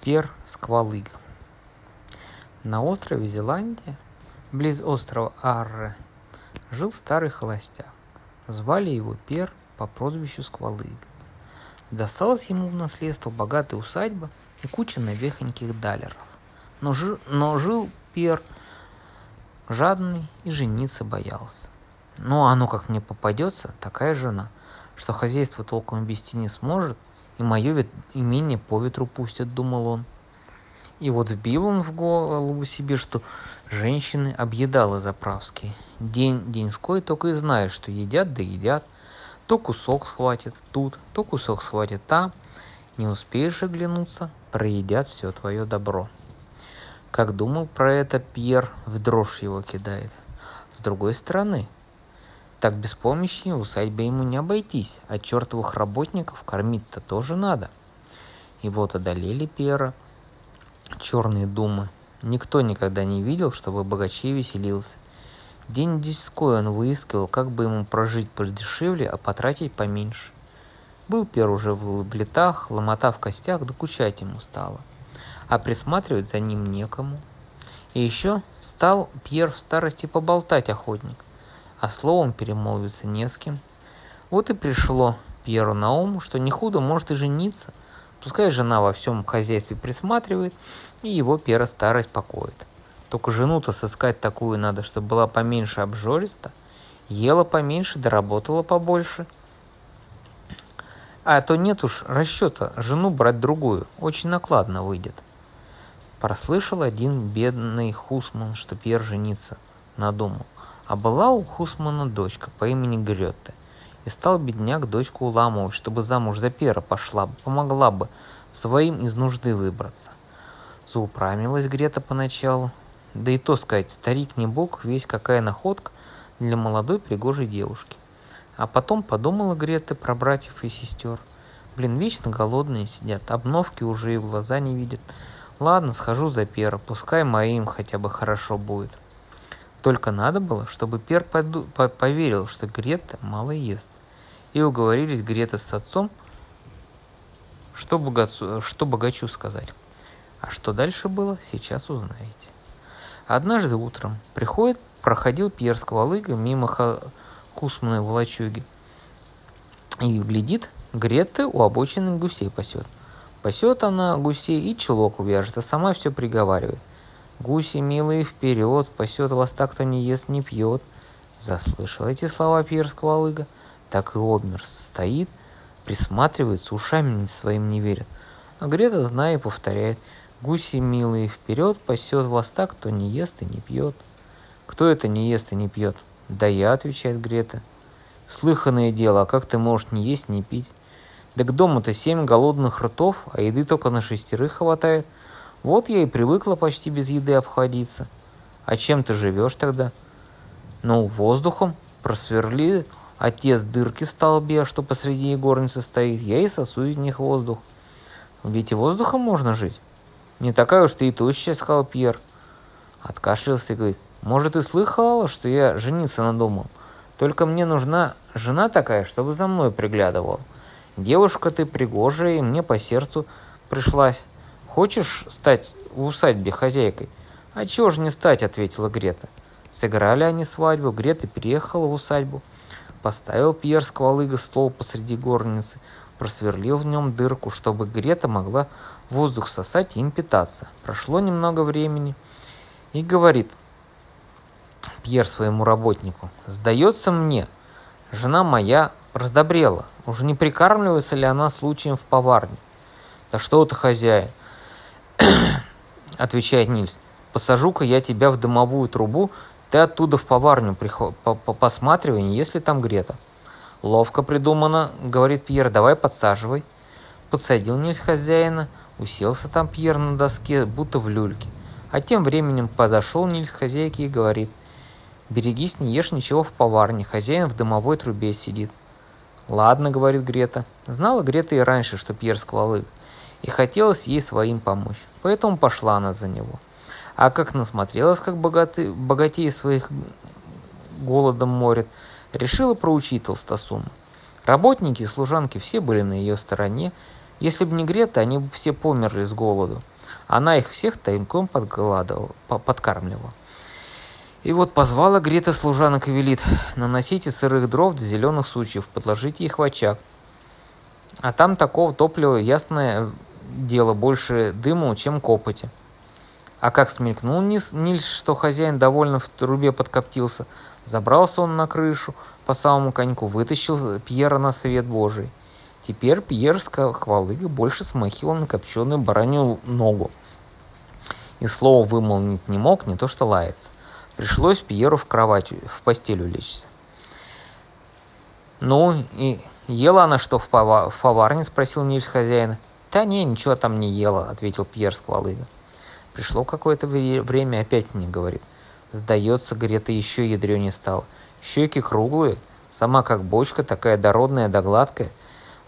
Пер Сквалыга. На острове Зеландия, близ острова Арре, жил старый холостяк. Звали его Пер по прозвищу Сквалыга. Досталась ему в наследство богатая усадьба и куча навехоньких далеров. Но, жи, но жил Пер жадный и жениться боялся. Ну, а оно как мне попадется, такая жена, что хозяйство толком вести не сможет, и мое имение по ветру пустят, думал он. И вот вбил он в голову себе, что женщины объедалы заправские. День деньской только и знают, что едят да едят. То кусок схватит тут, то кусок схватит там. Не успеешь оглянуться, проедят все твое добро. Как думал про это Пьер, в дрожь его кидает. С другой стороны, так без помощи усадьбы ему не обойтись, а чертовых работников кормить-то тоже надо. И вот одолели Пьера черные думы. Никто никогда не видел, чтобы богачей веселился. День десятой он выискивал, как бы ему прожить подешевле, а потратить поменьше. Был Пьер уже в летах, ломота в костях, докучать ему стало. А присматривать за ним некому. И еще стал Пьер в старости поболтать охотник а словом перемолвиться не с кем. Вот и пришло Пьеру на ум, что не худо может и жениться. Пускай жена во всем хозяйстве присматривает, и его Пьера старость покоит. Только жену-то сыскать такую надо, чтобы была поменьше обжориста, ела поменьше, да работала побольше. А то нет уж расчета жену брать другую, очень накладно выйдет. Прослышал один бедный Хусман, что Пьер жениться надумал. А была у Хусмана дочка по имени Гретте. И стал бедняк дочку уламывать, чтобы замуж за пера пошла помогла бы своим из нужды выбраться. Заупрамилась Грета поначалу. Да и то сказать, старик не бог, весь какая находка для молодой пригожей девушки. А потом подумала Грета про братьев и сестер. Блин, вечно голодные сидят, обновки уже и в глаза не видят. Ладно, схожу за пера, пускай моим хотя бы хорошо будет. Только надо было, чтобы Пер поду- по- поверил, что Грета мало ест. И уговорились Грета с отцом, что, богацу, что богачу сказать. А что дальше было, сейчас узнаете. Однажды утром приходит, проходил Пьер Сквалыга мимо ха- Хусмана в лачуге. И глядит, Грета у обочины гусей пасет. Пасет она гусей и чулок увяжет, а сама все приговаривает. Гуси милые вперед, пасет вас так, кто не ест, не пьет. Заслышал эти слова пьерского лыга, так и обмер, стоит, присматривается, ушами своим не верит. А Грета, зная, повторяет, гуси милые вперед, пасет вас так, кто не ест и не пьет. Кто это не ест и не пьет? Да я, отвечает Грета. Слыханное дело, а как ты можешь не есть, не пить? Да к дому-то семь голодных ртов, а еды только на шестерых хватает – вот я и привыкла почти без еды обходиться. А чем ты живешь тогда? Ну, воздухом. Просверли отец дырки в столбе, что посреди горницы стоит. Я и сосу из них воздух. Ведь и воздухом можно жить. Не такая уж ты и тощая, сказал Пьер. Откашлялся и говорит, может, и слыхала, что я жениться надумал. Только мне нужна жена такая, чтобы за мной приглядывала. Девушка ты пригожая, и мне по сердцу пришлась. Хочешь стать в усадьбе хозяйкой? А чего же не стать, ответила Грета. Сыграли они свадьбу, Грета переехала в усадьбу. Поставил Пьер сквалыга стол посреди горницы, просверлил в нем дырку, чтобы Грета могла воздух сосать и им питаться. Прошло немного времени, и говорит Пьер своему работнику, «Сдается мне, жена моя раздобрела, уже не прикармливается ли она случаем в поварне?» «Да что ты, хозяин, отвечает Нильс. Посажу-ка я тебя в дымовую трубу, ты оттуда в поварню посматривай, если там Грета. Ловко придумано, говорит Пьер, давай подсаживай. Подсадил Нильс хозяина, уселся там Пьер на доске, будто в люльке. А тем временем подошел Нильс к хозяйке и говорит, берегись, не ешь ничего в поварне, хозяин в дымовой трубе сидит. Ладно, говорит Грета. Знала Грета и раньше, что Пьер сквалык и хотелось ей своим помочь, поэтому пошла она за него. А как насмотрелась, как богаты, богатей своих голодом морят, решила проучить толстосуму. Работники и служанки все были на ее стороне, Если бы не Грета, они бы все померли с голоду. Она их всех таймком подкармливала. И вот позвала Грета служанок и велит, наносите сырых дров до зеленых сучьев, подложите их в очаг. А там такого топлива, ясное дело, больше дыму, чем копоти. А как смелькнул Нильс, что хозяин довольно в трубе подкоптился, забрался он на крышу по самому коньку, вытащил Пьера на свет Божий. Теперь Пьер с хвалыгой больше смахивал на копченую баранью ногу. И слово вымолвить не мог, не то что лаяться. Пришлось Пьеру в кровать, в постель улечься. «Ну, и ела она что в, пова- в поварне?» – спросил Нильс хозяина. «Да не, ничего там не ела», – ответил Пьер с хвалыгой. Пришло какое-то время, опять мне говорит. Сдается, Грета еще ядренее стало. Щеки круглые, сама как бочка, такая дородная да гладкая.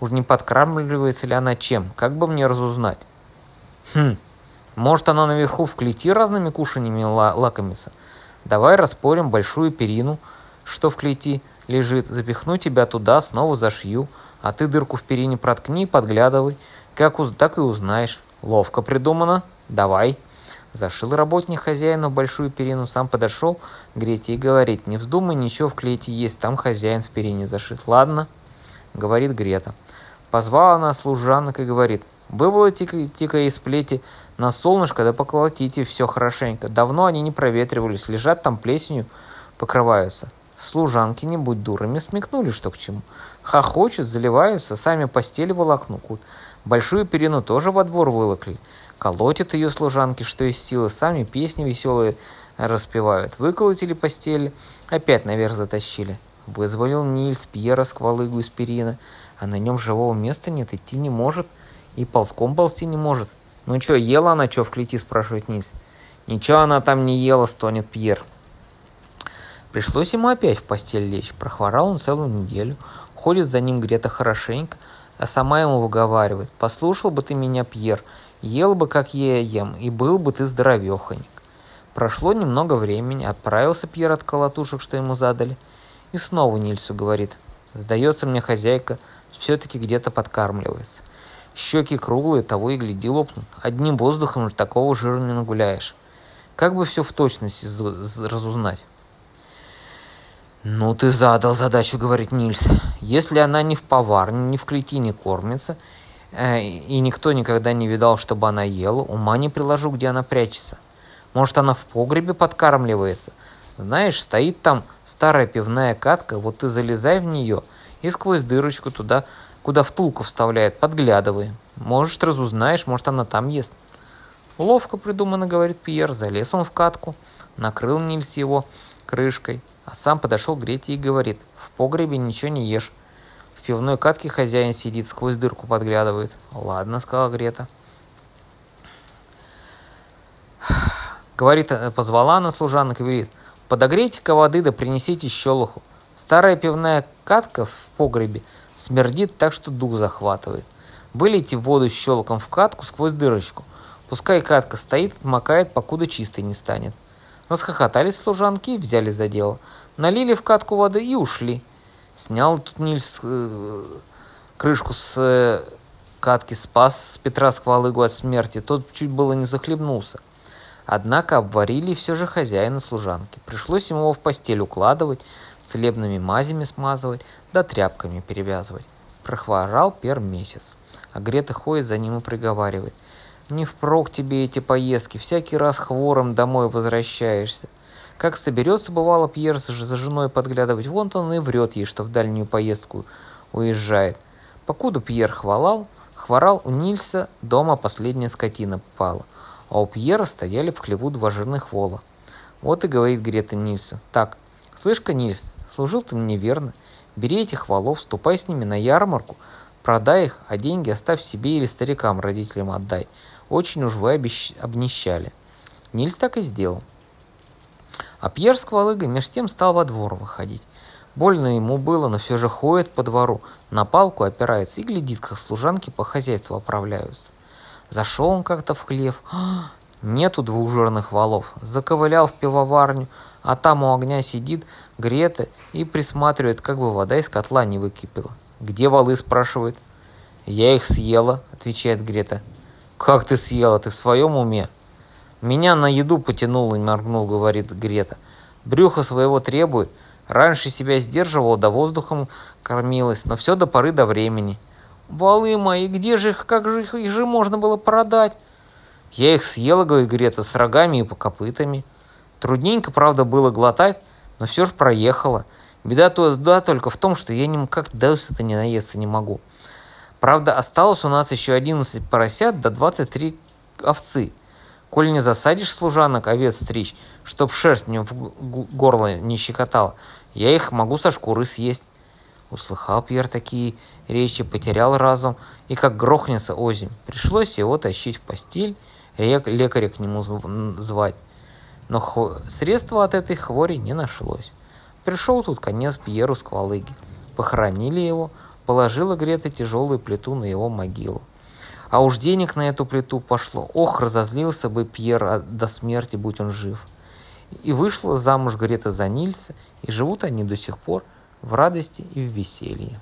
Уж не подкармливается ли она чем? Как бы мне разузнать? Хм, может она наверху в клети разными кушаньями лакомится? Давай распорим большую перину, что в клети лежит, запихну тебя туда, снова зашью, а ты дырку в перине проткни подглядывай, как уз... так и узнаешь. Ловко придумано, давай. Зашил работник хозяина в большую перину, сам подошел к Грете и говорит, не вздумай ничего в клете есть, там хозяин в перине зашит. Ладно, говорит Грета. Позвала она служанок и говорит, выволотите-ка из плети на солнышко, да поколотите все хорошенько. Давно они не проветривались, лежат там плесенью, покрываются. Служанки, не будь дурами, смекнули, что к чему. Хохочут, заливаются, сами постели волокнут. Большую перину тоже во двор вылокли. Колотят ее служанки, что из силы, сами песни веселые распевают. Выколотили постель, опять наверх затащили. Вызволил Нильс Пьера сквалыгу из перина, а на нем живого места нет, идти не может, и ползком ползти не может. Ну что, ела она что в клети, спрашивает Нильс. Ничего она там не ела, стонет Пьер. Пришлось ему опять в постель лечь. Прохворал он целую неделю. Ходит за ним Грета хорошенько, а сама ему выговаривает. «Послушал бы ты меня, Пьер, Ел бы, как я ем, и был бы ты здоровеханик. Прошло немного времени, отправился Пьер от колотушек, что ему задали, и снова Нильсу говорит, «Сдается мне хозяйка, все-таки где-то подкармливается. Щеки круглые, того и гляди лопнут. Одним воздухом такого жира не нагуляешь. Как бы все в точности разузнать?» «Ну ты задал задачу», — говорит Нильс. «Если она ни в поварне, ни в клети не кормится, — Э, и никто никогда не видал, чтобы она ела, ума не приложу, где она прячется. Может, она в погребе подкармливается? Знаешь, стоит там старая пивная катка, вот ты залезай в нее и сквозь дырочку туда, куда втулку вставляет, подглядывай. Может, разузнаешь, может, она там ест. Ловко придумано, говорит Пьер, залез он в катку, накрыл Нильс его крышкой, а сам подошел к Грете и говорит, в погребе ничего не ешь, в пивной катке хозяин сидит, сквозь дырку подглядывает. Ладно, сказала Грета. Говорит, э, позвала она служанок и говорит, подогрейте-ка воды да принесите щелоху. Старая пивная катка в погребе смердит так, что дух захватывает. Вылейте воду щелоком в катку сквозь дырочку. Пускай катка стоит, макает, покуда чистой не станет. Расхохотались служанки взяли за дело. Налили в катку воды и ушли. Снял тут Нильс э, крышку с э, катки, спас Петра Сквалыгу от смерти. Тот чуть было не захлебнулся. Однако обварили все же хозяина служанки. Пришлось ему его в постель укладывать, целебными мазями смазывать, да тряпками перевязывать. Прохворал пер месяц. А Грета ходит за ним и приговаривает. «Не впрок тебе эти поездки, всякий раз хвором домой возвращаешься. Как соберется, бывало, Пьер за женой подглядывать, вон он и врет ей, что в дальнюю поездку уезжает. Покуда Пьер хвалал, хворал у Нильса, дома последняя скотина попала, а у Пьера стояли в хлеву два жирных вола. Вот и говорит Грета Нильсу, так, слышь-ка, Нильс, служил ты мне верно, бери этих волов, ступай с ними на ярмарку, продай их, а деньги оставь себе или старикам, родителям отдай. Очень уж вы обещ... обнищали. Нильс так и сделал. А Пьер с Квалыгой меж тем стал во двор выходить. Больно ему было, но все же ходит по двору, на палку опирается и глядит, как служанки по хозяйству оправляются. Зашел он как-то в хлев. Нету двух жирных валов. Заковылял в пивоварню, а там у огня сидит Грета и присматривает, как бы вода из котла не выкипела. «Где валы?» – спрашивает. Я их съела, отвечает Грета. Как ты съела? Ты в своем уме? Меня на еду потянуло, моргнул, говорит Грета. Брюхо своего требует. Раньше себя сдерживала, да воздухом кормилась, но все до поры до времени. Валы мои, где же их, как же их, их же можно было продать? Я их съела, говорит Грета, с рогами и по копытами. Трудненько, правда, было глотать, но все же проехала. Беда туда только в том, что я никак дальше-то не наесться не могу. Правда, осталось у нас еще 11 поросят до да 23 овцы. Коль не засадишь служанок овец стричь, чтоб шерсть мне в горло не щекотала, я их могу со шкуры съесть. Услыхал Пьер такие речи, потерял разум, и как грохнется озимь. Пришлось его тащить в постель, лекаря к нему звать. Но средства от этой хвори не нашлось. Пришел тут конец Пьеру с Квалыги. Похоронили его, положила Грета тяжелую плиту на его могилу. А уж денег на эту плиту пошло. Ох, разозлился бы Пьер а до смерти, будь он жив. И вышла замуж Грета за Нильса, и живут они до сих пор в радости и в веселье.